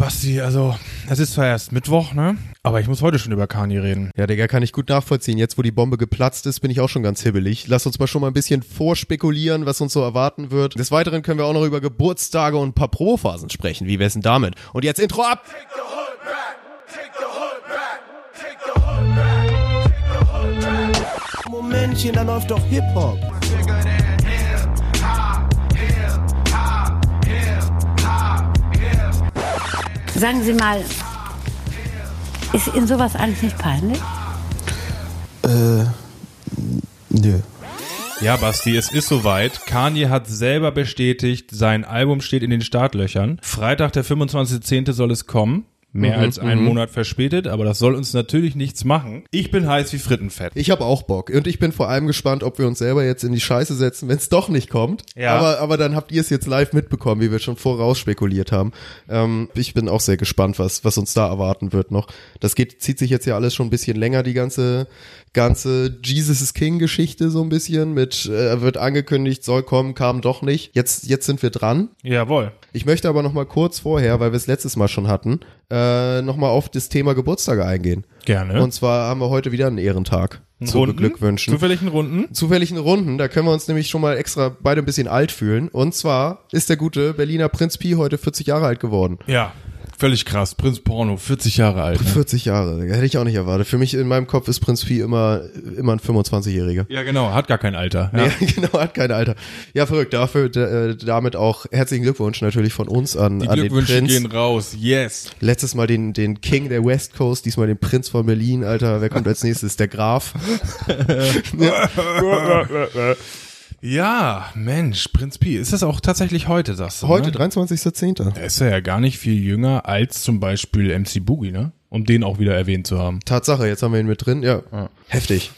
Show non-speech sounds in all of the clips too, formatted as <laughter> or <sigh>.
Basti, also es ist zwar erst Mittwoch, ne? Aber ich muss heute schon über Kani reden. Ja, Digga, kann ich gut nachvollziehen. Jetzt, wo die Bombe geplatzt ist, bin ich auch schon ganz hibbelig. Lass uns mal schon mal ein bisschen vorspekulieren, was uns so erwarten wird. Des Weiteren können wir auch noch über Geburtstage und ein paar Probophasen sprechen. Wie wär's denn damit? Und jetzt Intro ab! Momentchen, da läuft doch Hip-Hop. Sagen Sie mal, ist Ihnen sowas eigentlich nicht peinlich? Nö. Ja, Basti, es ist soweit. Kanye hat selber bestätigt, sein Album steht in den Startlöchern. Freitag, der 25.10. soll es kommen. Mehr als einen Monat verspätet, aber das soll uns natürlich nichts machen. Ich bin heiß wie Frittenfett. Ich habe auch Bock. Und ich bin vor allem gespannt, ob wir uns selber jetzt in die Scheiße setzen, wenn es doch nicht kommt. Ja. Aber, aber dann habt ihr es jetzt live mitbekommen, wie wir schon voraus spekuliert haben. Ähm, ich bin auch sehr gespannt, was, was uns da erwarten wird noch. Das geht, zieht sich jetzt ja alles schon ein bisschen länger, die ganze, ganze Jesus is King Geschichte so ein bisschen mit, äh, wird angekündigt, soll kommen, kam doch nicht. Jetzt, jetzt sind wir dran. Jawohl. Ich möchte aber noch mal kurz vorher, weil wir es letztes Mal schon hatten, äh, noch mal auf das Thema Geburtstage eingehen. Gerne. Und zwar haben wir heute wieder einen Ehrentag zu Runden? beglückwünschen. Zufälligen Runden? Zufälligen Runden, da können wir uns nämlich schon mal extra beide ein bisschen alt fühlen. Und zwar ist der gute Berliner Prinz Pi heute 40 Jahre alt geworden. Ja. Völlig krass. Prinz Porno, 40 Jahre alt. Ne? 40 Jahre, hätte ich auch nicht erwartet. Für mich in meinem Kopf ist Prinz Pi immer, immer ein 25-Jähriger. Ja, genau. Hat gar kein Alter. Ja. Ja, <laughs> genau, hat kein Alter. Ja, verrückt. Dafür, äh, damit auch herzlichen Glückwunsch natürlich von uns an, Die an den Glückwünsche Prinz. gehen raus. Yes. Letztes Mal den, den King der West Coast, diesmal den Prinz von Berlin, Alter. Wer kommt als nächstes? Der Graf. <laughs> <laughs> Ja, Mensch, Prinz Pi. Ist das auch tatsächlich heute, sagst du? Heute, ne? 23.10. Er ist ja gar nicht viel jünger als zum Beispiel MC Boogie, ne? Um den auch wieder erwähnt zu haben. Tatsache, jetzt haben wir ihn mit drin. Ja, heftig.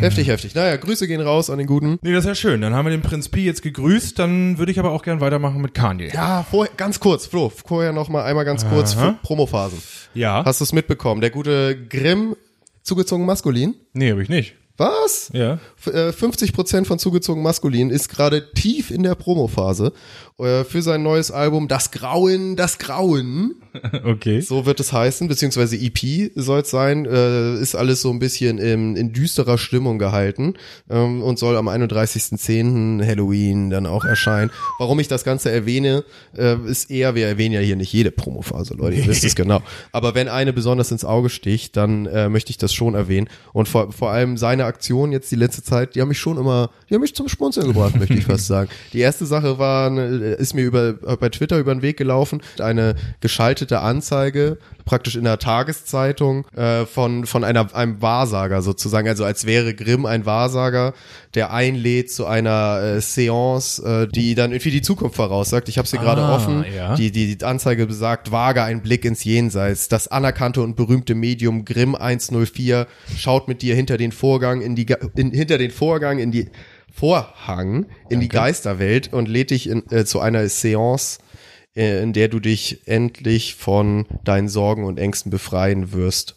Heftig, heftig. Naja, Grüße gehen raus an den Guten. Nee, das ist ja schön. Dann haben wir den Prinz Pi jetzt gegrüßt. Dann würde ich aber auch gern weitermachen mit Kanye. Ja, vorher, ganz kurz, Flo, vorher noch mal einmal ganz kurz Promophasen. Ja. Hast du es mitbekommen? Der gute Grimm, zugezogen maskulin. nee, habe ich nicht. Was? Ja. F- äh, 50% von zugezogen maskulin ist gerade tief in der Promophase äh, für sein neues Album Das Grauen, das Grauen. <laughs> Okay. So wird es heißen, beziehungsweise EP soll es sein, äh, ist alles so ein bisschen in, in düsterer Stimmung gehalten ähm, und soll am 31.10. Halloween dann auch erscheinen. Warum ich das Ganze erwähne, äh, ist eher, wir erwähnen ja hier nicht jede Promophase, Leute, ihr wisst es <laughs> genau. Aber wenn eine besonders ins Auge sticht, dann äh, möchte ich das schon erwähnen. Und vor, vor allem seine Aktion jetzt die letzte Zeit, die haben mich schon immer, die haben mich zum Schmunzeln gebracht, möchte ich fast <laughs> sagen. Die erste Sache war, äh, ist mir über, bei Twitter über den Weg gelaufen, eine geschaltete Anzeige, praktisch in der Tageszeitung, äh, von, von einer, einem Wahrsager sozusagen, also als wäre Grimm ein Wahrsager, der einlädt zu einer äh, Seance, äh, die dann irgendwie die Zukunft voraussagt. Ich habe sie gerade Ah, offen. ja. Die, die, die Anzeige besagt, wage ein Blick ins Jenseits. Das anerkannte und berühmte Medium Grimm 104 schaut mit dir hinter den Vorgang in die, in, hinter den Vorgang in die Vorhang in die Geisterwelt und lädt dich in, äh, zu einer Seance, äh, in der du dich endlich von deinen Sorgen und Ängsten befreien wirst.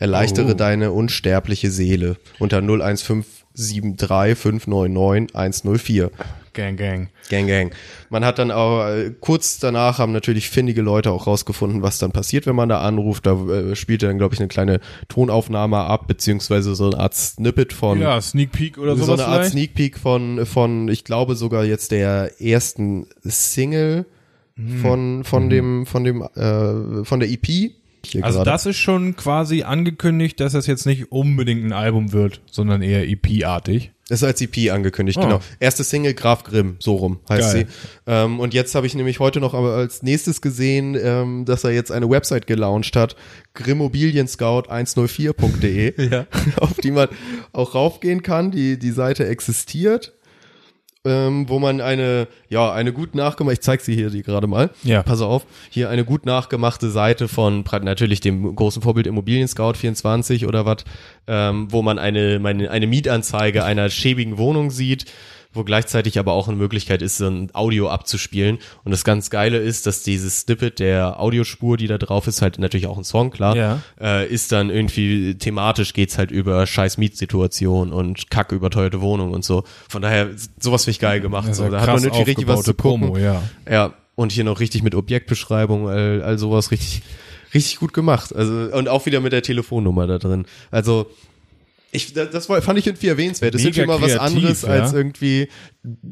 Erleichtere Oh. deine unsterbliche Seele unter 01573 599 104. Gang, gang. Gang, gang. Man hat dann auch, äh, kurz danach haben natürlich findige Leute auch rausgefunden, was dann passiert, wenn man da anruft. Da äh, spielt er dann, glaube ich, eine kleine Tonaufnahme ab, beziehungsweise so eine Art Snippet von, Ja, Sneak Peek oder so sowas eine Art vielleicht? Sneak Peek von, von, ich glaube sogar jetzt der ersten Single Hm. von, von dem, von dem, äh, von der EP. Also gerade. das ist schon quasi angekündigt, dass das jetzt nicht unbedingt ein Album wird, sondern eher EP-artig. Das ist als EP angekündigt, Oh. genau. Erste Single Graf Grimm, so rum heißt Geil. sie. Ähm, und jetzt habe ich nämlich heute noch aber als nächstes gesehen, ähm, dass er jetzt eine Website gelauncht hat, grimmobilienscout104.de, <laughs> Ja. auf die man auch raufgehen kann. Die, die Seite existiert. Ähm, wo man eine, ja, eine gut nachgemachte, ich zeig sie hier die gerade mal. Ja. Pass auf, hier eine gut nachgemachte Seite von natürlich dem großen Vorbild Immobilien Scout 24 oder was, ähm, wo man eine, meine, eine Mietanzeige einer schäbigen Wohnung sieht, wo gleichzeitig aber auch eine Möglichkeit ist, so ein Audio abzuspielen. Und das ganz Geile ist, dass dieses Snippet der Audiospur, die da drauf ist, halt natürlich auch ein Song, klar, Ja. äh, ist dann irgendwie thematisch geht's halt über scheiß Mietsituation und kacke überteuerte Wohnung und so. Von daher, sowas finde ich geil gemacht. Ist So, ja da hat man irgendwie richtig was zu gucken. Promo, ja. Ja. Und hier noch richtig mit Objektbeschreibung, all, all sowas richtig, richtig gut gemacht. Also, und auch wieder mit der Telefonnummer da drin. Also, ich, das, fand ich irgendwie erwähnenswert. Das ist Mega irgendwie mal was kreativ, anderes ja. als irgendwie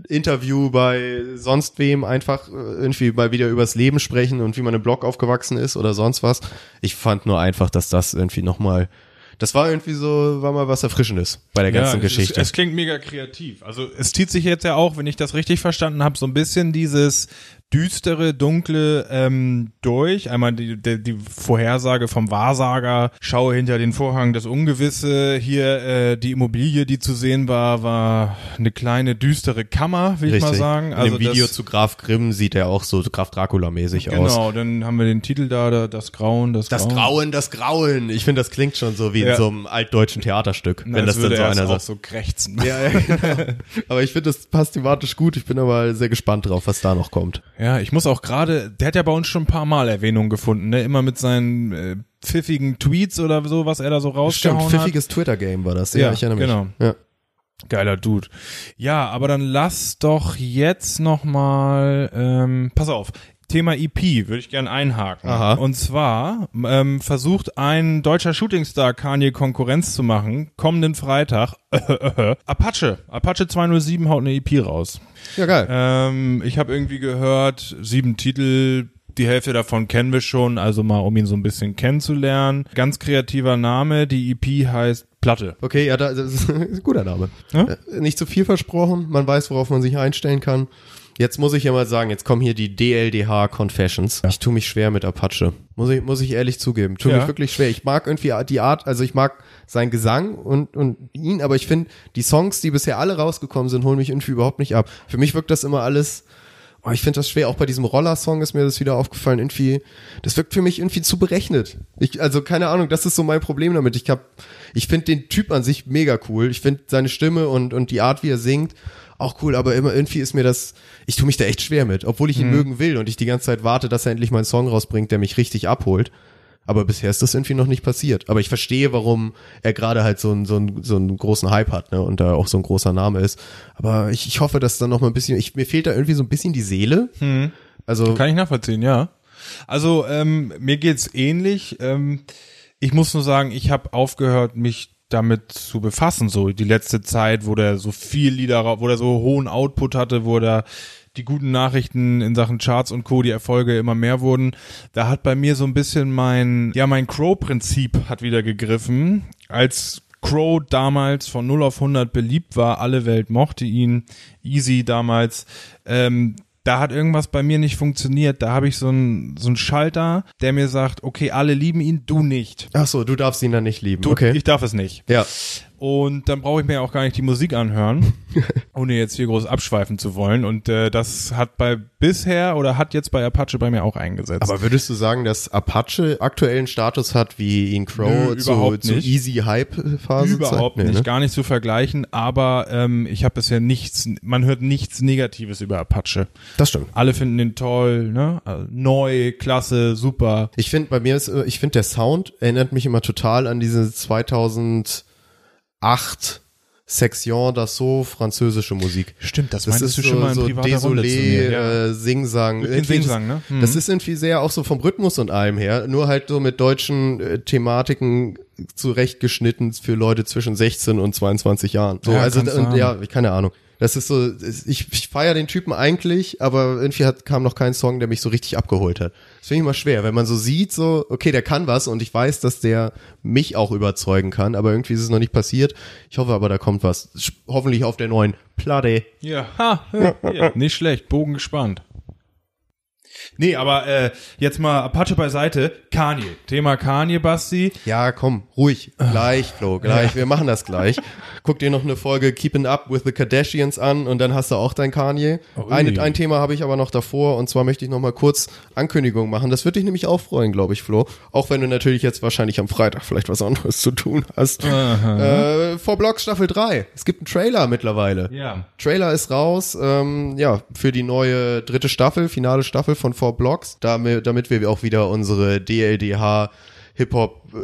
Interview bei sonst wem einfach äh, irgendwie mal wieder übers Leben sprechen und wie man im Blog aufgewachsen ist oder sonst was. Ich fand nur einfach, dass das irgendwie nochmal, das war irgendwie so, war mal was Erfrischendes bei der ganzen es, Geschichte. Es, es klingt mega kreativ. Also es zieht sich jetzt ja auch, wenn ich das richtig verstanden habe, so ein bisschen dieses düstere, dunkle ähm, durch. Einmal die, die, die Vorhersage vom Wahrsager, schaue hinter den Vorhang das Ungewisse. Hier äh, die Immobilie, die zu sehen war, war eine kleine düstere Kammer, will ich mal sagen. In dem Video das, zu Graf Grimm sieht er auch so Graf Dracula-mäßig aus. Genau, dann haben wir den Titel da, da das Grauen, das, Das Grauen, das Grauen. Ich finde, das klingt schon so wie in Ja. so einem altdeutschen Theaterstück, Na, wenn das dann so er einer sagt. so krächzen. Ja, ja, genau. <laughs> Aber ich finde, das passt thematisch gut. Ich bin aber sehr gespannt drauf, was da noch kommt. Ja, ich muss auch gerade, der hat ja bei uns schon ein paar Mal Erwähnung gefunden, ne? Immer mit seinen äh, pfiffigen Tweets oder so, was er da so rausgehauen hat. pfiffiges Twitter-Game war das. Ja, Ja, ich erinnere mich. genau. Ja. Geiler Dude. Ja, aber dann lass doch jetzt noch mal, ähm, pass auf. Thema EP würde ich gern einhaken. Aha. Und zwar ähm, versucht ein deutscher Shootingstar Kanye Konkurrenz zu machen, kommenden Freitag. <laughs> Apache. Apache 207 haut eine EP raus. ja, geil. Ähm, ich habe irgendwie gehört, sieben Titel, die Hälfte davon kennen wir schon, also mal um ihn so ein bisschen kennenzulernen. Ganz kreativer Name, die EP heißt Platte. Okay, ja, da, das ist <laughs> ein guter Name. Ja? Äh, Nicht zu viel versprochen, man weiß, worauf man sich einstellen kann. Jetzt muss ich ja mal sagen, jetzt kommen hier die DLDH Confessions. Ich tue mich schwer mit Apache. Muss ich, muss ich ehrlich zugeben. Tue Ja. mich wirklich schwer. Ich mag irgendwie die Art, also ich mag seinen Gesang und, und ihn, aber ich finde, die Songs, die bisher alle rausgekommen sind, holen mich irgendwie überhaupt nicht ab. Für mich wirkt das immer alles, oh, ich finde das schwer. Auch bei diesem Roller-Song ist mir das wieder aufgefallen. Irgendwie, das wirkt für mich irgendwie zu berechnet. Ich, also keine Ahnung, das ist so mein Problem damit. Ich hab, ich finde den Typ an sich mega cool. Ich finde seine Stimme und, und die Art, wie er singt, auch cool, aber immer irgendwie ist mir das, ich tue mich da echt schwer mit, obwohl ich ihn mögen will und ich die ganze Zeit warte, dass er endlich mal einen Song rausbringt, der mich richtig abholt. Aber bisher ist das irgendwie noch nicht passiert. Aber ich verstehe, warum er gerade halt so einen, so, einen, so einen großen Hype hat, ne? Und da auch so ein großer Name ist. Aber ich, ich hoffe, dass dann noch mal ein bisschen, ich, mir fehlt da irgendwie so ein bisschen die Seele. Also, Kann ich nachvollziehen, ja. Also ähm, mir geht's ähnlich. Ähm, ich muss nur sagen, ich habe aufgehört, mich damit zu befassen. So die letzte Zeit, wo der so viel Lieder, wo der so hohen Output hatte, wo der die guten Nachrichten in Sachen Charts und Co. die Erfolge immer mehr wurden. Da hat bei mir so ein bisschen mein ja mein Crow-Prinzip hat wieder gegriffen, als Crow damals von 0 auf 100 beliebt war, alle Welt mochte ihn, Easy damals, ähm, da hat irgendwas bei mir nicht funktioniert. Da habe ich so einen so einen Schalter, der mir sagt, okay, alle lieben ihn, du nicht. ach so, du darfst ihn dann nicht lieben. Du, okay. Ich darf es nicht. ja. Und dann brauche ich mir auch gar nicht die Musik anhören, <laughs> ohne jetzt hier groß abschweifen zu wollen. Und äh, das hat bei bisher oder hat jetzt bei Apache bei mir auch eingesetzt. Aber würdest du sagen, dass Apache aktuellen Status hat wie ihn Crow Nö, zu, überhaupt zu. Easy Hype Phase? Überhaupt Nee, nicht, ne? gar nicht zu vergleichen, aber ähm, ich habe bisher nichts, man hört nichts Negatives über Apache. Das stimmt. Alle finden den toll, ne? Also Neu, klasse, super. Ich finde, bei mir ist, äh, ich finde, der Sound erinnert mich immer total an diese 2008 Section d'Assaut französische Musik. Stimmt, das, Das meintest ist du schon so, mal in so Désolé. Ja. äh, Singsang. Irgendwie Singsang, das, ne? Mhm. Das ist irgendwie sehr auch so vom Rhythmus und allem her, nur halt so mit deutschen äh, Thematiken zurechtgeschnitten für Leute zwischen 16 und 22 Jahren. So, Ja, also und ja, keine Ahnung. Das ist so, ich, ich feiere den Typen eigentlich, aber irgendwie hat, kam noch kein Song, der mich so richtig abgeholt hat. Das finde ich immer schwer, wenn man so sieht, so, okay, der kann was und ich weiß, dass der mich auch überzeugen kann, aber irgendwie ist es noch nicht passiert. Ich hoffe aber, da kommt was. Hoffentlich auf der neuen Platte. Ja, ha, ja, nicht schlecht, Bogen gespannt. Nee, aber äh, jetzt mal Apache beiseite. Kanye. Thema Kanye, Basti. Ja, komm, ruhig. Gleich, Flo, gleich. Wir machen das gleich. Guck dir noch eine Folge Keeping Up with the Kardashians an und dann hast du auch dein Kanye. Ein, ein Thema habe ich aber noch davor und zwar möchte ich noch mal kurz Ankündigung machen. Das würde dich nämlich auch freuen, glaube ich, Flo. Auch wenn du natürlich jetzt wahrscheinlich am Freitag vielleicht was anderes zu tun hast. Äh, vor Blocks Staffel 3. Es gibt einen Trailer mittlerweile. Ja. Trailer ist raus, ähm, ja, für die neue dritte Staffel, finale Staffel von Four Blocks, damit, damit wir auch wieder unsere DLDH Hip-Hop, äh,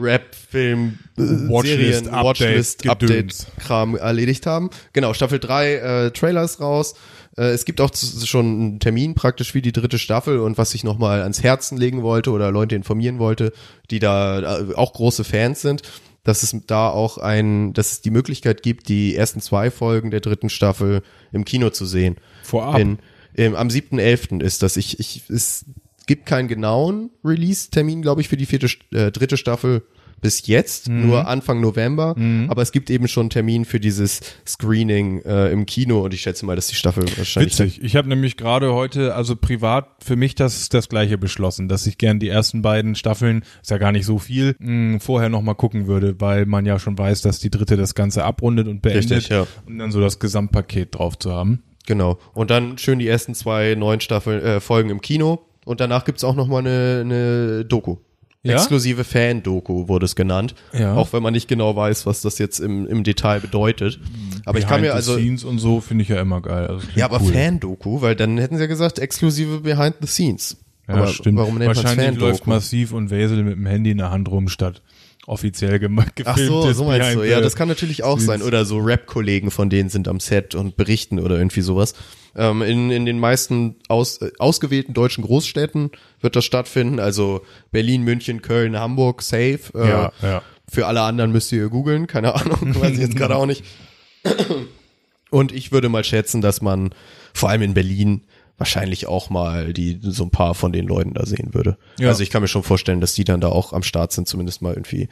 Rap, Film, äh, Watchlist, Serien, Update, Watchlist. Update, Kram erledigt haben. Genau, Staffel 3, äh, Trailer ist raus. Äh, es gibt auch schon einen Termin praktisch wie die dritte Staffel und was ich nochmal ans Herzen legen wollte oder Leute informieren wollte, die da äh, auch große Fans sind, dass es da auch ein, dass es die Möglichkeit gibt, die ersten zwei Folgen der dritten Staffel im Kino zu sehen. Vorab. In, im, am 7.11. ist das. Ich, ich, es gibt keinen genauen Release-Termin, glaube ich, für die vierte, äh, dritte Staffel bis jetzt, Mhm. nur Anfang November. Aber es gibt eben schon einen Termin für dieses Screening äh, im Kino und ich schätze mal, dass die Staffel wahrscheinlich Witzig. Ich habe nämlich gerade heute, also privat für mich das das gleiche beschlossen, dass ich gern die ersten beiden Staffeln, ist ja gar nicht so viel, mh, vorher noch mal gucken würde, weil man ja schon weiß, dass die dritte das Ganze abrundet und beendet Richtig, ja. und dann so das Gesamtpaket drauf zu haben. Genau. Und dann schön die ersten zwei neuen Staffeln, äh, Folgen im Kino. Und danach gibt's auch noch mal eine, eine Doku. Ja? Exklusive Fan-Doku wurde es genannt. Ja. Auch wenn man nicht genau weiß, was das jetzt im, im Detail bedeutet. Aber ich kann Behind mir the also. Scenes und so finde ich ja immer geil. Also Ja, aber cool. Fan-Doku, weil dann hätten sie ja gesagt, exklusive Behind the Scenes. Ja, aber stimmt. warum nennt Wahrscheinlich läuft massiv und Wesel mit dem Handy in der Hand rum statt offiziell gema- <laughs> Ach gefilmt so, ist so meinst du. Ja, das kann natürlich auch sein. Oder so Rap-Kollegen von denen sind am Set und berichten oder irgendwie sowas. Ähm, in, in den meisten aus, äh, ausgewählten deutschen Großstädten wird das stattfinden. Also Berlin, München, Köln, Hamburg, safe. Äh, Ja, ja. Für alle anderen müsst ihr googeln. Keine Ahnung, <laughs> weiß ich jetzt gerade auch nicht. <laughs> Und ich würde mal schätzen, dass man vor allem in Berlin wahrscheinlich auch mal die so ein paar von den Leuten da sehen würde. Ja. Also ich kann mir schon vorstellen, dass die dann da auch am Start sind, zumindest mal irgendwie,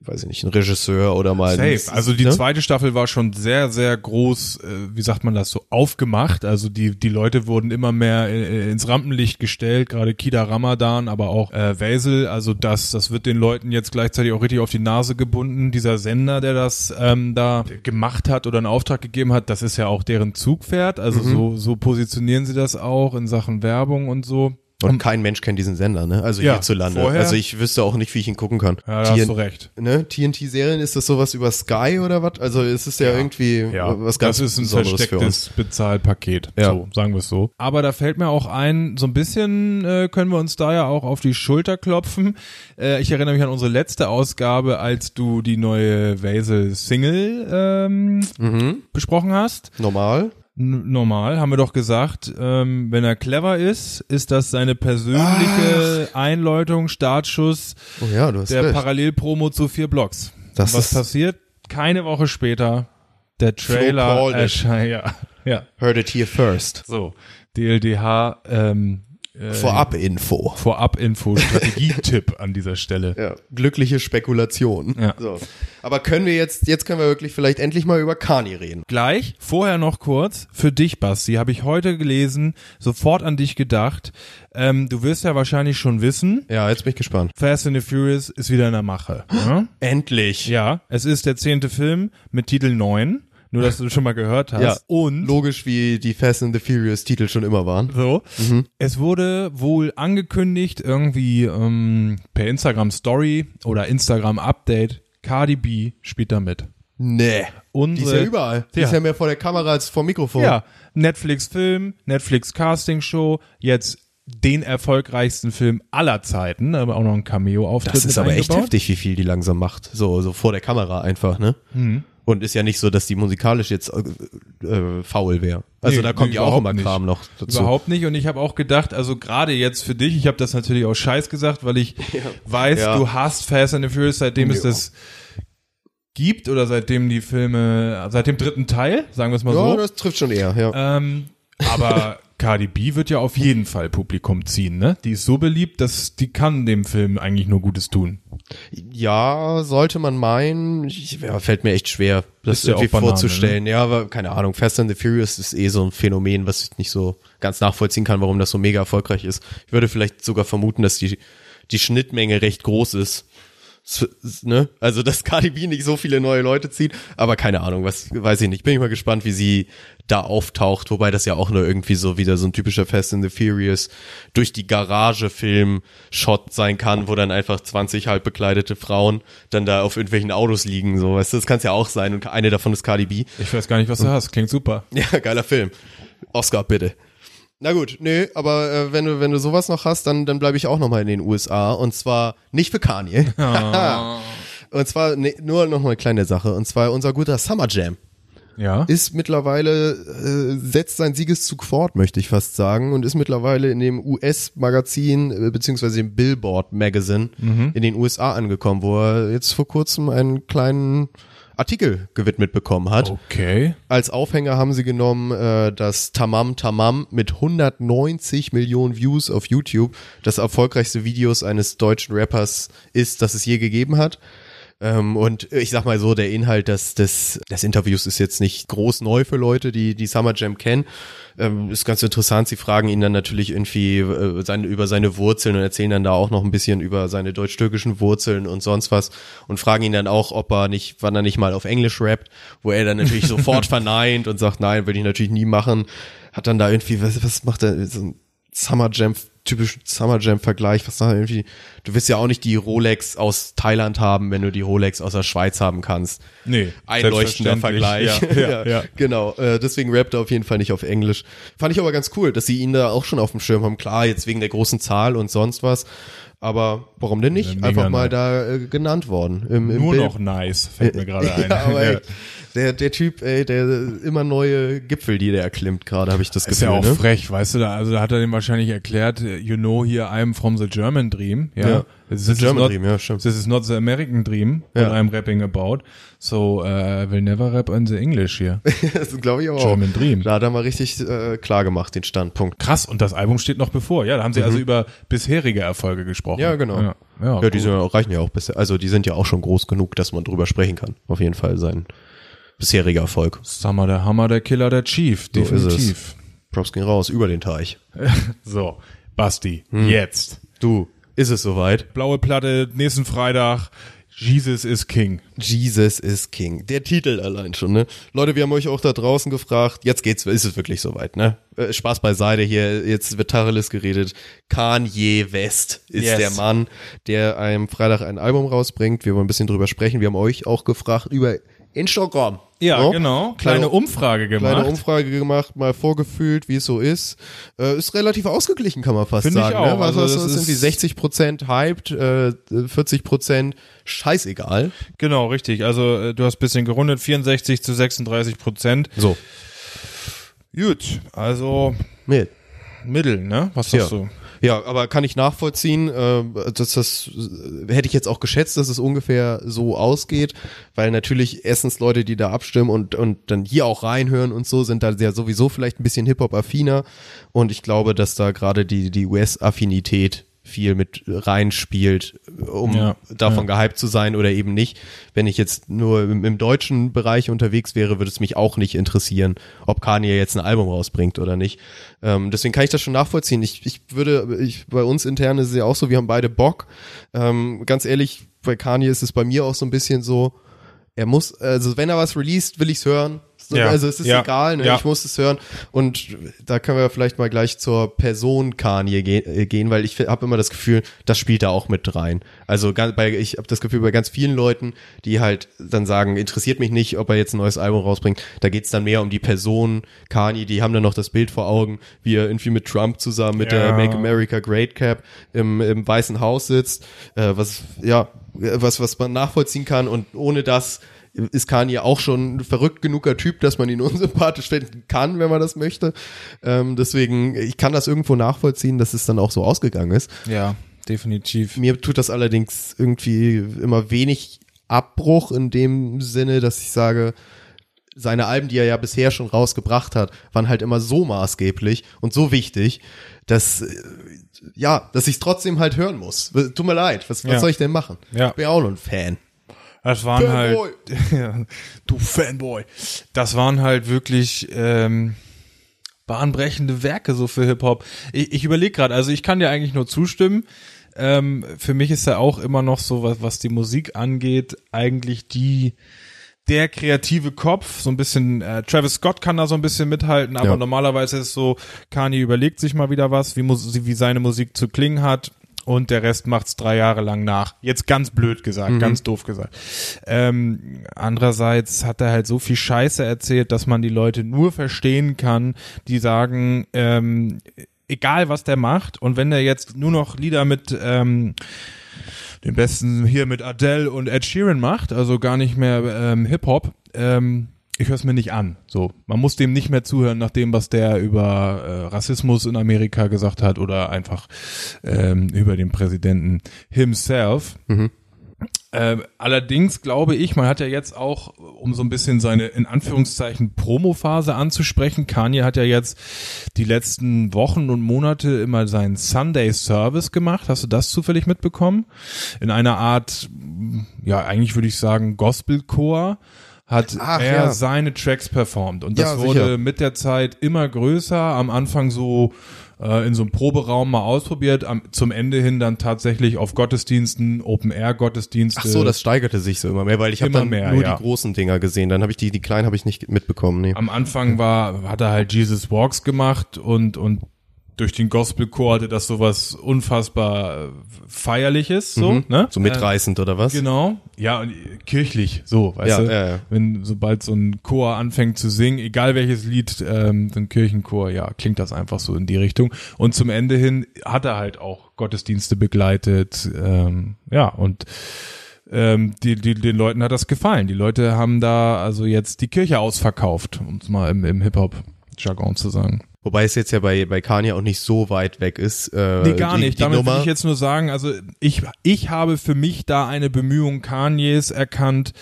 weiß ich nicht, ein Regisseur oder mal. ein- Safe. Also die ne? zweite Staffel war schon sehr, sehr groß, äh, wie sagt man das so, aufgemacht. Also die, die Leute wurden immer mehr äh, ins Rampenlicht gestellt, gerade Kida Ramadan, aber auch äh, Wesel. Also das, das wird den Leuten jetzt gleichzeitig auch richtig auf die Nase gebunden. Dieser Sender, der das ähm, da gemacht hat oder einen Auftrag gegeben hat, das ist ja auch deren Zugpferd. Also Mhm. so, so positionieren sie das auch in Sachen Werbung und so. Und kein Mensch kennt diesen Sender, ne? Also Ja, hierzulande. vorher- Also ich wüsste auch nicht, wie ich ihn gucken kann. Ja, da hast du recht. Ne? TNT-Serien, ist das sowas über Sky oder was? Also es ist ja, irgendwie Ja, was ganz das ist ein verstecktes Bezahlpaket. Ja. So, sagen wir es so. Aber da fällt mir auch ein, so ein bisschen äh, können wir uns da ja auch auf die Schulter klopfen. Äh, ich erinnere mich an unsere letzte Ausgabe, als du die neue Vasel-Single ähm, Mhm. besprochen hast. Normal. Normal, haben wir doch gesagt, ähm, wenn er clever ist, ist das seine persönliche Einläutung, Startschuss Oh ja, der recht. Parallelpromo zu vier Blocks. Das Was passiert? Keine Woche später, der Trailer erscheint. Ja, <laughs> ja. Heard it here first. So, DLDH ähm, äh, Vorab-Info. Vorab-Info, Strategietipp <laughs> an dieser Stelle. Ja, glückliche Spekulation. Ja. So. Aber können wir jetzt, jetzt können wir wirklich vielleicht endlich mal über Kani reden. Gleich, vorher noch kurz, für dich, Basti, habe ich heute gelesen, sofort an dich gedacht. Ähm, du wirst ja wahrscheinlich schon wissen, Ja, jetzt bin ich gespannt. Fast and the Furious ist wieder in der Mache. Ja? <gasps> Endlich. ja, es ist der zehnte Film mit Titel 9, nur dass du schon mal gehört hast. Ja. Und Logisch, wie die Fast and the Furious Titel schon immer waren. So. Es wurde wohl angekündigt, irgendwie ähm, per Instagram Story oder Instagram Update, Cardi B spielt da mit. Nee. Unsere, Die ist ja überall. Die Ja. ist ja mehr vor der Kamera als vor dem Mikrofon. Ja, Netflix Film, Netflix Casting Show, jetzt den erfolgreichsten Film aller Zeiten, aber auch noch ein Cameo-Auftritt Das ist aber echt eingebaut. heftig, wie viel die langsam macht. So, so vor der Kamera einfach, ne? Mhm. Und ist ja nicht so, dass die musikalisch jetzt äh, äh, faul wäre. Also Nee, da kommt nee, ja auch immer nicht. Kram noch dazu. Überhaupt nicht. Und ich habe auch gedacht, also gerade jetzt für dich, ich habe das natürlich auch scheiß gesagt, weil ich <laughs> weiß, Ja. du hast Fast and the Furious, seitdem es Ja. das gibt oder seitdem die Filme, seit dem dritten Teil, sagen wir es mal Ja, so. das trifft schon eher, ja. Ähm, aber Cardi B wird ja auf jeden Fall Publikum ziehen, ne? Die ist so beliebt, dass die kann dem Film eigentlich nur Gutes tun. Ja, sollte man meinen. Ich, ja, fällt mir echt schwer, das ja irgendwie Banane, vorzustellen. Ja, aber keine Ahnung. Fast and the Furious ist eh so ein Phänomen, was ich nicht so ganz nachvollziehen kann, warum das so mega erfolgreich ist. Ich würde vielleicht sogar vermuten, dass die, die Schnittmenge recht groß ist. Ne? Also, dass Cardi B nicht so viele neue Leute zieht, aber keine Ahnung, was weiß ich nicht. Bin ich mal gespannt, wie sie da auftaucht, wobei das ja auch nur irgendwie so wieder so ein typischer Fast and the Furious durch die Garage Film Shot sein kann, wo dann einfach 20 halb bekleidete Frauen dann da auf irgendwelchen Autos liegen, so, weißt du, das kann es ja auch sein und eine davon ist Cardi B. Ich weiß gar nicht, was du hast. Klingt super. <laughs> Ja, geiler Film. Oscar bitte. Na gut, nö, aber äh, wenn du wenn du sowas noch hast, dann dann bleibe ich auch noch mal in den USA und zwar nicht für Kanye. <laughs> und zwar ne, nur noch mal eine kleine Sache und zwar unser guter Summer Jam. Ja. ist mittlerweile, äh, setzt seinen Siegeszug fort, möchte ich fast sagen, und ist mittlerweile in dem US-Magazin, äh, beziehungsweise dem Billboard Magazine in den USA angekommen, wo er jetzt vor kurzem einen kleinen Artikel gewidmet bekommen hat. Okay. Als Aufhänger haben sie genommen, äh, dass Tamam Tamam mit 190 Millionen Views auf YouTube das erfolgreichste Videos eines deutschen Rappers ist, das es je gegeben hat. Ähm, und ich sag mal so, der Inhalt des, des, des Interviews ist jetzt nicht groß neu für Leute, die die Summer Jam kennen. Ähm, ist ganz interessant. Sie fragen ihn dann natürlich irgendwie äh, seine, über seine Wurzeln und erzählen dann da auch noch ein bisschen über seine deutsch-türkischen Wurzeln und sonst was und fragen ihn dann auch, ob er nicht, wann er nicht mal auf Englisch rappt, wo er dann natürlich <laughs> sofort verneint und sagt, nein, will ich natürlich nie machen. Hat dann da irgendwie, was, was macht er, so ein Summer Jam, typischen Summer Jam Vergleich, was da irgendwie, du wirst ja auch nicht die Rolex aus Thailand haben, wenn du die Rolex aus der Schweiz haben kannst. Nee, Einleuchtender. Vergleich. Ja, <laughs> ja, ja. Genau, äh, deswegen rappt er auf jeden Fall nicht auf Englisch. Fand ich aber ganz cool, dass sie ihn da auch schon auf dem Schirm haben. Klar, jetzt wegen der großen Zahl und sonst was. Aber warum denn nicht? Einfach mal da äh, genannt worden. Im, im Nur Bild. noch nice, fällt mir <laughs> gerade ein. Ja, aber Ja. Der, der Typ, ey, der immer neue Gipfel, die der erklimmt gerade, habe ich das Ist Gefühl. ja auch ne? frech, weißt du, da, also da hat er dem wahrscheinlich erklärt, you know here I'm from the German dream, ja. Ja, This the is German not, dream, ja, stimmt. This is not the American dream Ja. I'm rapping about, so uh, I will never rap in the English here. <laughs> das glaube ich aber German auch. Dream. Da hat er mal richtig äh, klar gemacht, den Standpunkt. Krass, und das Album steht noch bevor, ja, da haben sie also über bisherige Erfolge gesprochen. Mhm. Ja, genau. Ja, ja, Ja, die sind ja auch, reichen ja auch bisher. Also die sind ja auch schon groß genug, dass man drüber sprechen kann. Auf jeden Fall sein bisheriger Erfolg. Summer, der Hammer, der Killer, der Chief, So definitiv. Props gehen raus, über den Teich. <laughs> So, Basti, Hm. jetzt. Du, ist es soweit? Blaue Platte, nächsten Freitag, Jesus is King. Jesus is King. Der Titel allein schon, ne? Leute, wir haben euch auch da draußen gefragt. Jetzt geht's, ist es wirklich soweit, ne? Äh, Spaß beiseite hier. Jetzt wird Tacheles geredet. Kanye West ist Yes. der Mann, der am Freitag ein Album rausbringt. Wir wollen ein bisschen drüber sprechen. Wir haben euch auch gefragt über Instagram. Ja, No? genau. Kleine Umfrage gemacht. Kleine Umfrage gemacht, mal vorgefühlt, wie es so ist. Äh, ist relativ ausgeglichen, kann man fast Finde ich sagen. auch. Ne? Also was das irgendwie ist- 60 Prozent hyped, äh, 40 Prozent scheißegal. Genau, richtig. Also äh, du hast bisschen gerundet, 64 zu 36 Prozent. So, Gut, also mit. Mittel, ne? Was Ja. sagst du? Ja, aber kann ich nachvollziehen, äh, dass das äh, hätte ich jetzt auch geschätzt, dass es ungefähr so ausgeht, weil natürlich erstens Leute, die da abstimmen und und dann hier auch reinhören und so, sind da ja sowieso vielleicht ein bisschen Hip Hop affiner und ich glaube, dass da gerade die die US Affinität viel mit reinspielt, um Ja, davon gehypt zu sein oder eben nicht. Wenn ich jetzt nur im, im deutschen Bereich unterwegs wäre, würde es mich auch nicht interessieren, ob Kanye jetzt ein Album rausbringt oder nicht. Ähm, deswegen kann ich das schon nachvollziehen. Ich, ich würde, ich, bei uns intern ist es ja auch so, wir haben beide Bock. Ähm, ganz ehrlich, bei Kanye ist es bei mir auch so ein bisschen so, er muss, also wenn er was released, will ich's hören. So, Ja, Also es ist ja, egal, ne? ja. ich muss es hören. Und da können wir vielleicht mal gleich zur Person Kanye äh, gehen, weil ich habe immer das Gefühl, das spielt da auch mit rein. Also bei, ich habe das Gefühl, bei ganz vielen Leuten, die halt dann sagen, interessiert mich nicht, ob er jetzt ein neues Album rausbringt, da geht's dann mehr um die Person Kanye, die haben dann noch das Bild vor Augen, wie er irgendwie mit Trump zusammen mit der. Make America Great Cap im, im Weißen Haus sitzt, äh, was, ja, was, was man nachvollziehen kann und ohne das ist Kanye auch schon ein verrückt genuger Typ, dass man ihn <laughs> unsympathisch finden kann, wenn man das möchte. Ähm, deswegen, ich kann das irgendwo nachvollziehen, dass es dann auch so ausgegangen ist. Ja, definitiv. Mir tut das allerdings irgendwie immer wenig Abbruch in dem Sinne, dass ich sage, seine Alben, die er ja bisher schon rausgebracht hat, waren halt immer so maßgeblich und so wichtig, dass äh, ja, dass ich trotzdem halt hören muss. Tut mir leid, was, was Ja. soll ich denn machen? Ja. Bin ja auch nur ein Fan. Das waren Fanboy. halt, <laughs> ja, du Fanboy. Das waren halt wirklich ähm, bahnbrechende Werke so für Hip Hop. Ich, ich überlege gerade, also ich kann dir eigentlich nur zustimmen. Ähm, für mich ist er auch immer noch so, was, was die Musik angeht, eigentlich die der kreative Kopf, so ein bisschen, äh, Travis Scott kann da so ein bisschen mithalten, aber Ja. normalerweise ist es so, Kanye überlegt sich mal wieder was, wie, Mus wie seine Musik zu klingen hat und der Rest macht's drei Jahre lang nach. Jetzt ganz blöd gesagt, ganz doof gesagt. Ähm, andererseits hat er halt so viel Scheiße erzählt, dass man die Leute nur verstehen kann, die sagen, ähm, egal was der macht und wenn der jetzt nur noch Lieder mit ähm, den besten hier mit Adele und Ed Sheeran macht, also gar nicht mehr ähm, Hip-Hop, ähm, ich höre es mir nicht an. So, man muss dem nicht mehr zuhören, nach dem, was der über äh, Rassismus in Amerika gesagt hat oder einfach ähm, über den Präsidenten himself. Ähm, allerdings glaube ich, man hat ja jetzt auch, um so ein bisschen seine in Anführungszeichen Promophase anzusprechen, Kanye hat ja jetzt die letzten Wochen und Monate immer seinen Sunday Service gemacht. Hast du das zufällig mitbekommen? In einer Art, ja, eigentlich würde ich sagen Gospelchor hat Ach, er ja. seine Tracks performt und das Ja, wurde mit der Zeit immer größer. Am Anfang so äh, in so einem Proberaum mal ausprobiert, am, zum Ende hin dann tatsächlich auf Gottesdiensten, Open-Air-Gottesdienste. Ach so, das steigerte sich so immer mehr, weil ich habe Immer dann mehr, nur ja. die großen Dinger gesehen. Dann habe ich die, die kleinen habe ich nicht mitbekommen. Nee. Am Anfang war, hat er halt Jesus Walks gemacht und, und durch den Gospelchor hatte das sowas unfassbar äh, feierliches, so, ne? Mhm. So mitreißend oder was? Genau. Ja, und kirchlich, so, weißt Ja, du? ja, ja. Wenn, sobald so ein Chor anfängt zu singen, egal welches Lied, ähm, so ein Kirchenchor, ja, klingt das einfach so in die Richtung. Und zum Ende hin hat er halt auch Gottesdienste begleitet, ähm, ja, und ähm, die, die, den Leuten hat das gefallen. Die Leute haben da also jetzt die Kirche ausverkauft, um es mal im, im Hip-Hop-Jargon zu sagen. Wobei es jetzt ja bei, bei Kanye auch nicht so weit weg ist. Äh, Nee, gar die, nicht. Die Damit Nummer. will ich jetzt nur sagen, also ich, ich habe für mich da eine Bemühung Kanyes erkannt,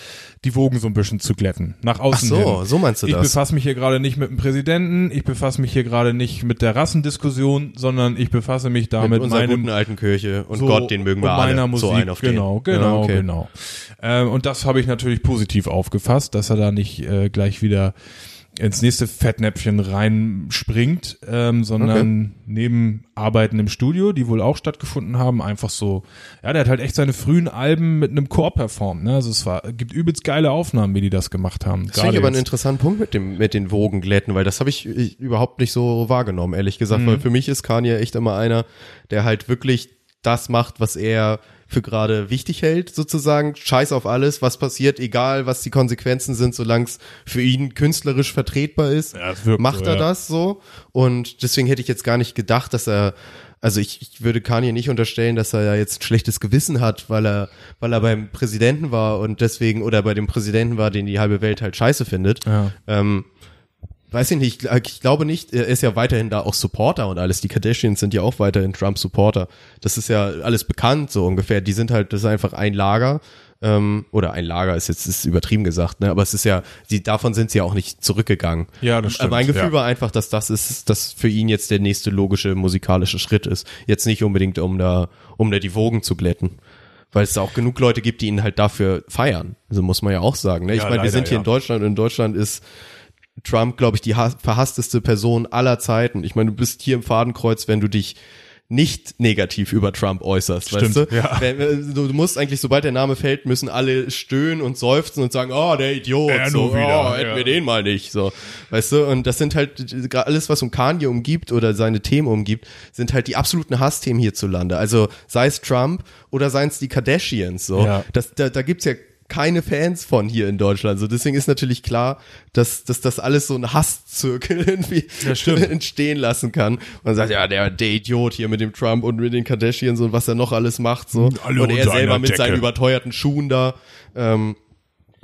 die Wogen so ein bisschen zu glätten. Nach außen Ach so, hin. so meinst du ich das? befasse mich hier gerade nicht mit dem Präsidenten, ich befasse mich hier gerade nicht mit der Rassendiskussion, sondern ich befasse mich da mit mit, unserer meinem guten alten Kirche und so, Gott, den mögen wir und alle. meiner Musik, so ein auf den. genau, genau, Ja, okay. genau. Ähm, und das habe ich natürlich positiv aufgefasst, dass er da nicht äh, gleich wieder ins nächste Fettnäpfchen reinspringt, ähm, sondern neben Arbeiten im Studio, die wohl auch stattgefunden haben, einfach so, ja, der hat halt echt seine frühen Alben mit einem Chor performt, ne? Also es war, gibt übelst geile Aufnahmen, wie die das gemacht haben. Das finde ich aber einen interessanten Punkt mit dem mit den Wogenglätten, weil das habe ich, ich überhaupt nicht so wahrgenommen, ehrlich gesagt. Mhm. Weil für mich ist Kanye echt immer einer, der halt wirklich das macht, was er für gerade wichtig hält, sozusagen. Scheiß auf alles, was passiert, egal was die Konsequenzen sind, solange es für ihn künstlerisch vertretbar ist, Ja, wirkt macht er ja. das so. Und deswegen hätte ich jetzt gar nicht gedacht, dass er also ich, ich würde Kanye nicht unterstellen, dass er ja jetzt ein schlechtes Gewissen hat, weil er, weil er beim Präsidenten war und deswegen, oder bei dem Präsidenten war, den die halbe Welt halt scheiße findet. Ja. Ähm, weiß ich nicht, ich, glaube nicht, er ist ja weiterhin da auch Supporter und alles. Die Kardashians sind ja auch weiterhin Trump-Supporter. Das ist ja alles bekannt, so ungefähr. Die sind halt, das ist einfach ein Lager. Ähm, oder ein Lager ist jetzt ist übertrieben gesagt, ne? Aber es ist ja, die, davon sind sie ja auch nicht zurückgegangen. Ja, das stimmt, Mein Gefühl ja. war einfach, dass das ist, dass für ihn jetzt der nächste logische musikalische Schritt ist. Jetzt nicht unbedingt, um da, um da die Wogen zu glätten. Weil es da auch genug Leute gibt, die ihn halt dafür feiern. Also muss man ja auch sagen. Ne? Ich Ja, meine, wir sind hier ja. in Deutschland und in Deutschland ist Trump, glaube ich, die ha- verhassteste Person aller Zeiten. Ich meine, du bist hier im Fadenkreuz, wenn du dich nicht negativ über Trump äußerst, Stimmt, weißt du? ja. Du, musst eigentlich, sobald der Name fällt, müssen alle stöhnen und seufzen und sagen, oh, der Idiot, Er so, wieder, oh, hätten ja. wir den mal nicht, so, weißt du? Und das sind halt alles, was um Kanye umgibt oder seine Themen umgibt, sind halt die absoluten Hassthemen hierzulande. Also sei es Trump oder seien es die Kardashians, so. Ja. Das, da, da gibt's ja keine Fans von hier in Deutschland. So deswegen ist natürlich klar, dass, dass das alles so ein Hasszirkel <laughs> irgendwie Ja, <laughs> entstehen lassen kann. Man sagt, ja, der, der Idiot hier mit dem Trump und mit den Kardashians und was er noch alles macht, so. Alle und er selber mit seinen Decke. überteuerten Schuhen da. Ähm,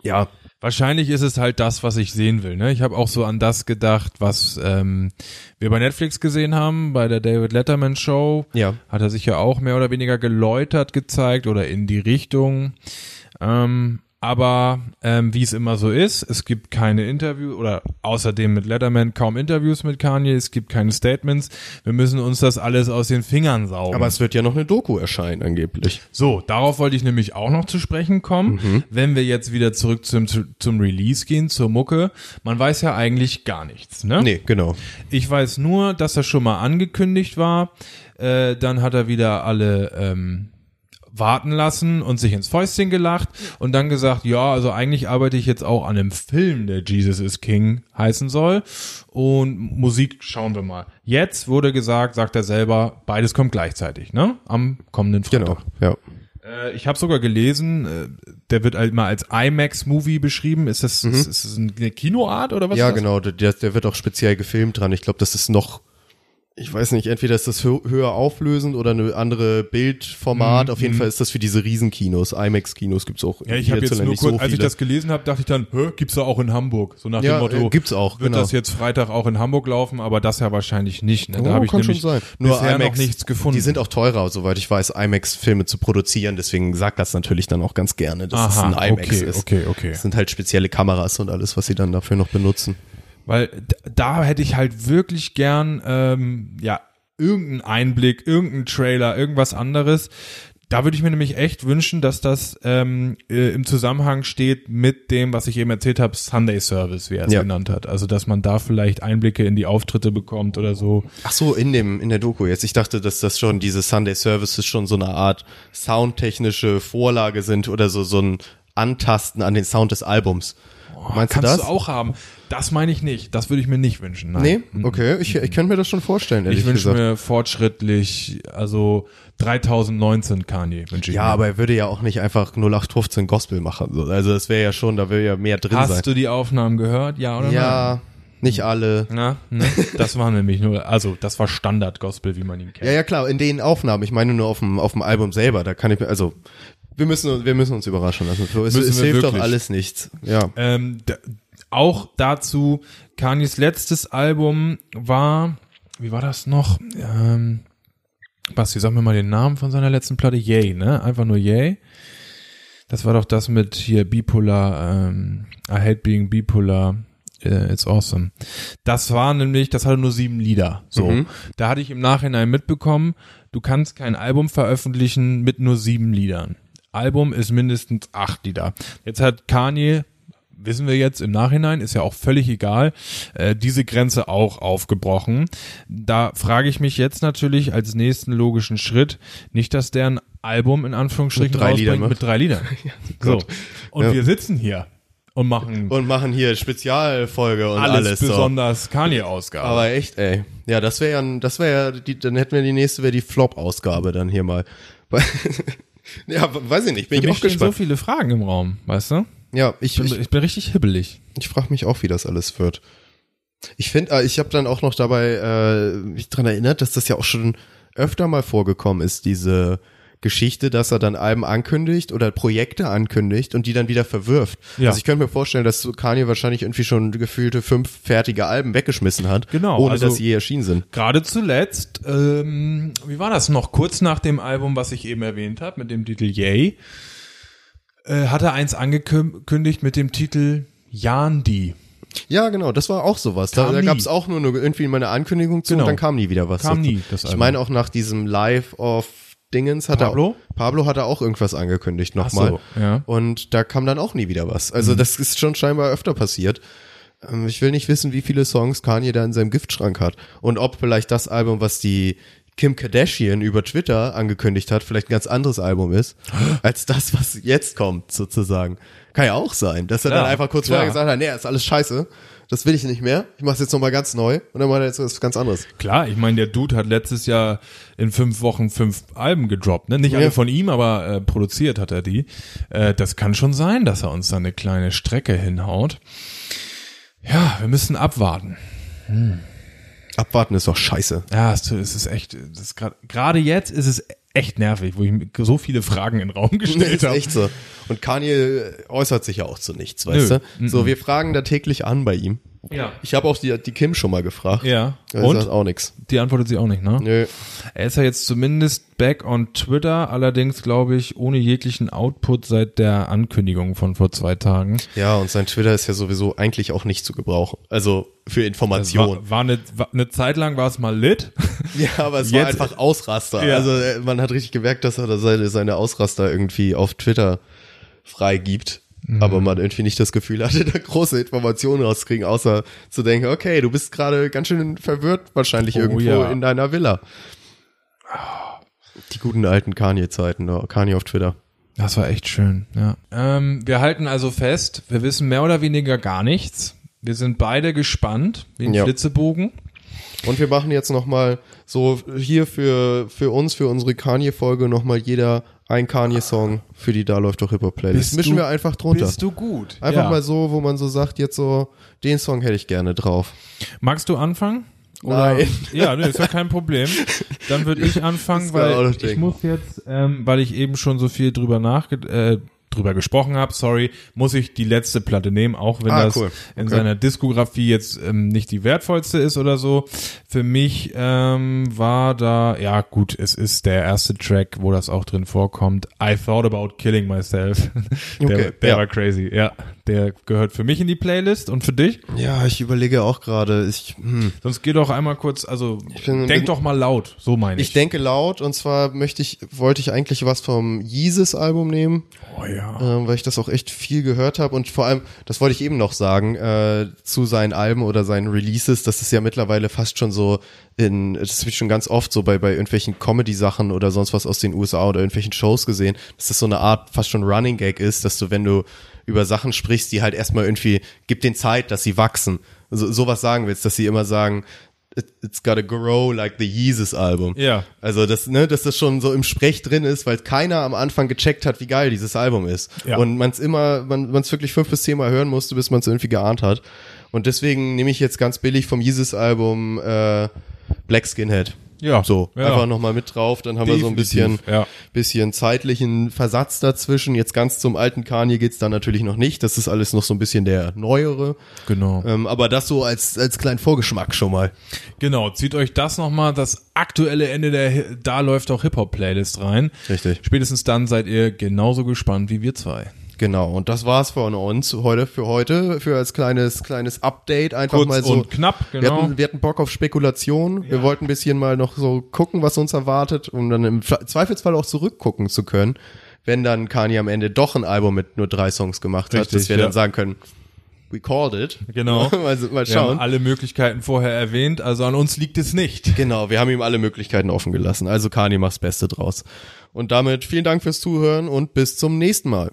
ja, Wahrscheinlich ist es halt das, was ich sehen will. Ne? Ich habe auch so an das gedacht, was ähm, wir bei Netflix gesehen haben, bei der David Letterman Show. Ja. Hat er sich ja auch mehr oder weniger geläutert gezeigt oder in die Richtung. Ähm, aber ähm, wie es immer so ist, es gibt keine Interviews oder außerdem mit Letterman kaum Interviews mit Kanye, es gibt keine Statements. Wir müssen uns das alles aus den Fingern saugen. aber es wird ja noch eine Doku erscheinen, angeblich. So, darauf wollte ich nämlich auch noch zu sprechen kommen. Mhm. Wenn wir jetzt wieder zurück zum, zum Release gehen, zur Mucke, man weiß ja eigentlich gar nichts, ne? Nee, genau. Ich weiß nur, dass er schon mal angekündigt war. Äh, dann hat er wieder alle ähm, warten lassen und sich ins Fäustchen gelacht und dann gesagt, ja, also eigentlich arbeite ich jetzt auch an einem Film, der Jesus is King heißen soll. Und Musik schauen wir mal. Jetzt wurde gesagt, sagt er selber, beides kommt gleichzeitig, ne? Am kommenden Freitag. Genau, ja. Äh, ich habe sogar gelesen, äh, der wird halt mal als IMAX-Movie beschrieben. Ist das, ist, ist das eine Kinoart oder was? Mhm. Ja, genau, der, der wird auch speziell gefilmt dran. Ich glaube, das ist noch ich weiß nicht, entweder ist das hö höher auflösend oder eine andere Bildformat. Auf jeden Fall ist das für diese Riesenkinos, IMAX-Kinos gibt's auch. Mhm, Ja, ich habe jetzt nur kurz, so als ich das gelesen habe, dachte ich dann, Hä, gibt's da auch in Hamburg? So nach Ja, dem Motto, äh, gibt's auch, wird genau. das jetzt Freitag auch in Hamburg laufen, aber das ja wahrscheinlich nicht. Ne? Da Oh, habe ich nämlich. Nur IMAX, noch nichts gefunden. Die sind auch teurer, soweit ich weiß, IMAX-Filme zu produzieren. Deswegen sagt das natürlich dann auch ganz gerne, dass Aha, es ein IMAX okay, ist. okay, okay. Das sind halt spezielle Kameras und alles, was sie dann dafür noch benutzen. Weil da hätte ich halt wirklich gern, ähm, ja, irgendeinen Einblick, irgendeinen Trailer, irgendwas anderes. Da würde ich mir nämlich echt wünschen, dass das ähm, äh, im Zusammenhang steht mit dem, was ich eben erzählt habe, Sunday Service, wie er es Ja. genannt hat. Also, dass man da vielleicht Einblicke in die Auftritte bekommt oder so. Ach so, in dem in der Doku jetzt. Ich dachte, dass das schon diese Sunday Services schon so eine Art soundtechnische Vorlage sind oder so so ein Antasten an den Sound des Albums. Meinst Kannst du das? du auch haben. Das meine ich nicht. Das würde ich mir nicht wünschen. Nein. Nee, okay, ich, ich könnte mir das schon vorstellen, ehrlich Ich wünsche gesagt. mir fortschrittlich, also 3019 Kanye wünsche ich ja, mir. aber er würde ja auch nicht einfach 0815 Gospel machen. so. Also das wäre ja schon, da wäre ja mehr drin Hast sein. du die Aufnahmen gehört? Ja oder nein? ja, nicht alle. Na, ne? Das war nämlich nur, also das war Standard-Gospel, wie man ihn kennt. Ja, ja, klar, in den Aufnahmen. Ich meine nur auf dem, auf dem Album selber. Da kann ich mir, also, wir müssen, wir müssen uns überraschen lassen. Es, es hilft doch wirklich. alles nichts. Ja. Ähm, auch dazu, Kanyes letztes Album war, wie war das noch? Ähm, Basti, sag mir mal den Namen von seiner letzten Platte. Yay, ne? Einfach nur Yay. Das war doch das mit hier Bipolar, ähm, I Hate Being Bipolar. äh, It's awesome. Das war nämlich, das hatte nur sieben Lieder. So, Mhm. da hatte ich im Nachhinein mitbekommen, du kannst kein Album veröffentlichen mit nur sieben Liedern. Album ist mindestens acht Lieder. Jetzt hat Kanye, wissen wir jetzt im Nachhinein, ist ja auch völlig egal, äh, diese Grenze auch aufgebrochen. Da frage ich mich jetzt natürlich als nächsten logischen Schritt, nicht, dass der ein Album in Anführungsstrichen Mit drei Liedern mit drei Liedern. <laughs> so. Gott. Und Ja. wir sitzen hier und machen Und machen hier Spezialfolge und alles, alles. so. besonders Kanye-Ausgabe. Aber echt, ey. Ja, das wäre ja, das wäre ja, die, dann hätten wir die nächste, wäre die Flop-Ausgabe dann hier mal. <laughs> ja, weiß ich nicht, bin Für ich mich auch stehen so gespannt. viele Fragen im Raum, weißt du? Ja, ich, bin, ich, ich bin richtig hibbelig. ich frage mich auch, wie das alles wird. Ich finde, äh, ich habe dann auch noch dabei äh, mich dran erinnert, dass das ja auch schon öfter mal vorgekommen ist, diese Geschichte, dass er dann Alben ankündigt oder Projekte ankündigt und die dann wieder verwirft. Ja. Also ich könnte mir vorstellen, dass Kanye wahrscheinlich irgendwie schon gefühlte fünf fertige Alben weggeschmissen hat, Genau, ohne also- dass sie je erschienen sind. Gerade zuletzt, ähm, wie war das noch? Kurz nach dem Album, was ich eben erwähnt habe, mit dem Titel Yay, äh, hat er eins angekündigt mit dem Titel Yandi. Ja, genau, das war auch sowas. Da, Kam da nie. gab es auch nur eine, irgendwie mal eine Ankündigung zu Genau. und dann kam nie wieder was. Kam nie, das ich Album. meine auch nach diesem Live of Dingens hat Pablo? er Pablo hat er auch irgendwas angekündigt nochmal. so, ja. Mhm. Und da kam dann auch nie wieder was. Also das ist schon scheinbar öfter passiert. Ähm, Ich will nicht wissen, wie viele Songs Kanye da in seinem Giftschrank hat und ob vielleicht das Album, was die Kim Kardashian über Twitter angekündigt hat, vielleicht ein ganz anderes Album ist, <gasps> als das, was jetzt kommt, sozusagen. Kann ja auch sein, dass er Klar, dann einfach kurz klar. vorher gesagt hat, nee, ist alles scheiße, das will ich nicht mehr, ich mach's jetzt nochmal ganz neu und dann macht er jetzt was ganz anderes. Klar, ich meine, der Dude hat letztes Jahr in fünf Wochen fünf Alben gedroppt, ne? Nicht alle Ja. von ihm, aber äh, produziert hat er die. Äh, das kann schon sein, dass er uns da eine kleine Strecke hinhaut. Ja, wir müssen abwarten. Abwarten ist doch scheiße. Ja, es, ist echt, gerade jetzt ist es echt nervig, wo ich so viele Fragen in den Raum <laughs> gestellt habe. echt so. Und Kanye äußert sich ja auch zu nichts, weißt Nö. du? So, wir fragen da täglich an bei ihm. Ja. Ich habe auch die, die Kim schon mal gefragt. Ja. Er Und? sagt auch nix. Die antwortet sie auch nicht, ne? Nö. Er ist ja jetzt zumindest back on Twitter, allerdings glaube ich ohne jeglichen Output seit der Ankündigung von vor zwei Tagen. Ja, und sein Twitter ist ja sowieso eigentlich auch nicht zu gebrauchen. Also für Das Information. war, war, eine, war eine Zeit lang war es mal lit. <laughs> Ja, aber es war Jetzt- einfach Ausraster. Ja. Also äh, man hat richtig gemerkt, dass er da seine, seine Ausraster irgendwie auf Twitter freigibt. Mhm. Aber man irgendwie nicht das Gefühl hatte, <laughs> da große Informationen rauszukriegen, außer zu denken, okay, du bist gerade ganz schön verwirrt wahrscheinlich Oh, irgendwo ja. in deiner Villa. Die guten alten Kanye-Zeiten, da, Kanye auf Twitter. Das war echt schön, ja. Ähm, wir halten also fest, wir wissen mehr oder weniger gar nichts. Wir sind beide gespannt, wie ein Ja. Flitzebogen. Und wir machen jetzt nochmal so hier für, für uns, für unsere Kanye-Folge nochmal jeder ein Kanye-Song für die Da läuft doch Hip-Hop-Playlist. Mischen du- wir einfach drunter. Bist du gut? Einfach ja. mal so, wo man so sagt, jetzt so, den Song hätte ich gerne drauf. Magst du anfangen? Oder, Nein. Ja, nee, ist ja kein Problem. Dann würde <laughs> ich anfangen, auch weil ich muss jetzt, ähm, weil ich eben schon so viel drüber nachge äh, drüber gesprochen habe, sorry, muss ich die letzte Platte nehmen, auch wenn Ah, das cool. in Okay. seiner Diskografie jetzt ähm, nicht die wertvollste ist oder so. Für mich ähm, war da, ja gut, es ist der erste Track, wo das auch drin vorkommt. I thought about killing myself. <laughs> der Okay, der ja. war crazy, ja. Der gehört für mich in die Playlist und für dich? Ja, ich überlege auch gerade. Ich, hm. Sonst geh doch einmal kurz, also bin- denk bin- doch mal laut, so meine ich. ich denke laut und zwar möchte ich, wollte ich eigentlich was vom Yeezus-Album nehmen. oh ja. Ähm, weil ich das auch echt viel gehört habe und vor allem, das wollte ich eben noch sagen, äh, zu seinen Alben oder seinen Releases, das ist ja mittlerweile fast schon so in, das habe ich schon ganz oft so bei, bei irgendwelchen Comedy-Sachen oder sonst was aus den USA oder irgendwelchen Shows gesehen, dass das so eine Art fast schon Running Gag ist, dass du, wenn du über Sachen sprichst, die halt erstmal irgendwie, gib den Zeit, dass sie wachsen. So, sowas sagen willst, dass sie immer sagen, "It- it's gotta grow like the Yeezus Album. Ja. Also, das, ne, dass das schon so im Sprech drin ist, weil keiner am Anfang gecheckt hat, wie geil dieses Album ist. Ja. Und man es immer, man es wirklich fünf bis zehn Mal hören musste, bis man es irgendwie geahnt hat. Und deswegen nehme ich jetzt ganz billig vom Jesus-Album äh, Black Skinhead. Ja. So, Ja. einfach nochmal mit drauf, dann haben wir so ein bisschen, Definitiv, ja. bisschen zeitlichen Versatz dazwischen. Jetzt ganz zum alten Kanye geht's dann natürlich noch nicht. Das ist alles noch so ein bisschen der neuere. Genau. Ähm, aber das so als, als kleinen Vorgeschmack schon mal. Genau, zieht euch das nochmal, das aktuelle Ende der, da läuft auch Hip-Hop-Playlist rein. Richtig. Spätestens dann seid ihr genauso gespannt wie wir zwei. Genau, und das war's von uns heute für heute, für als kleines kleines Update einfach Kurz mal so. und knapp, Wir genau. hatten, wir hatten Bock auf Spekulation. Wir wollten ein bisschen mal noch so gucken, was uns erwartet, um dann im Zweifelsfall auch zurückgucken zu können, wenn dann Kanye am Ende doch ein Album mit nur drei Songs gemacht hat, Richtig, dass wir ja. dann sagen können, we called it. Genau. <laughs> mal, mal Wir haben schauen. alle Möglichkeiten vorher erwähnt, also an uns liegt es nicht. Genau, wir haben ihm alle Möglichkeiten offen gelassen. Also Kanye macht's Beste draus. Und damit vielen Dank fürs Zuhören und bis zum nächsten Mal.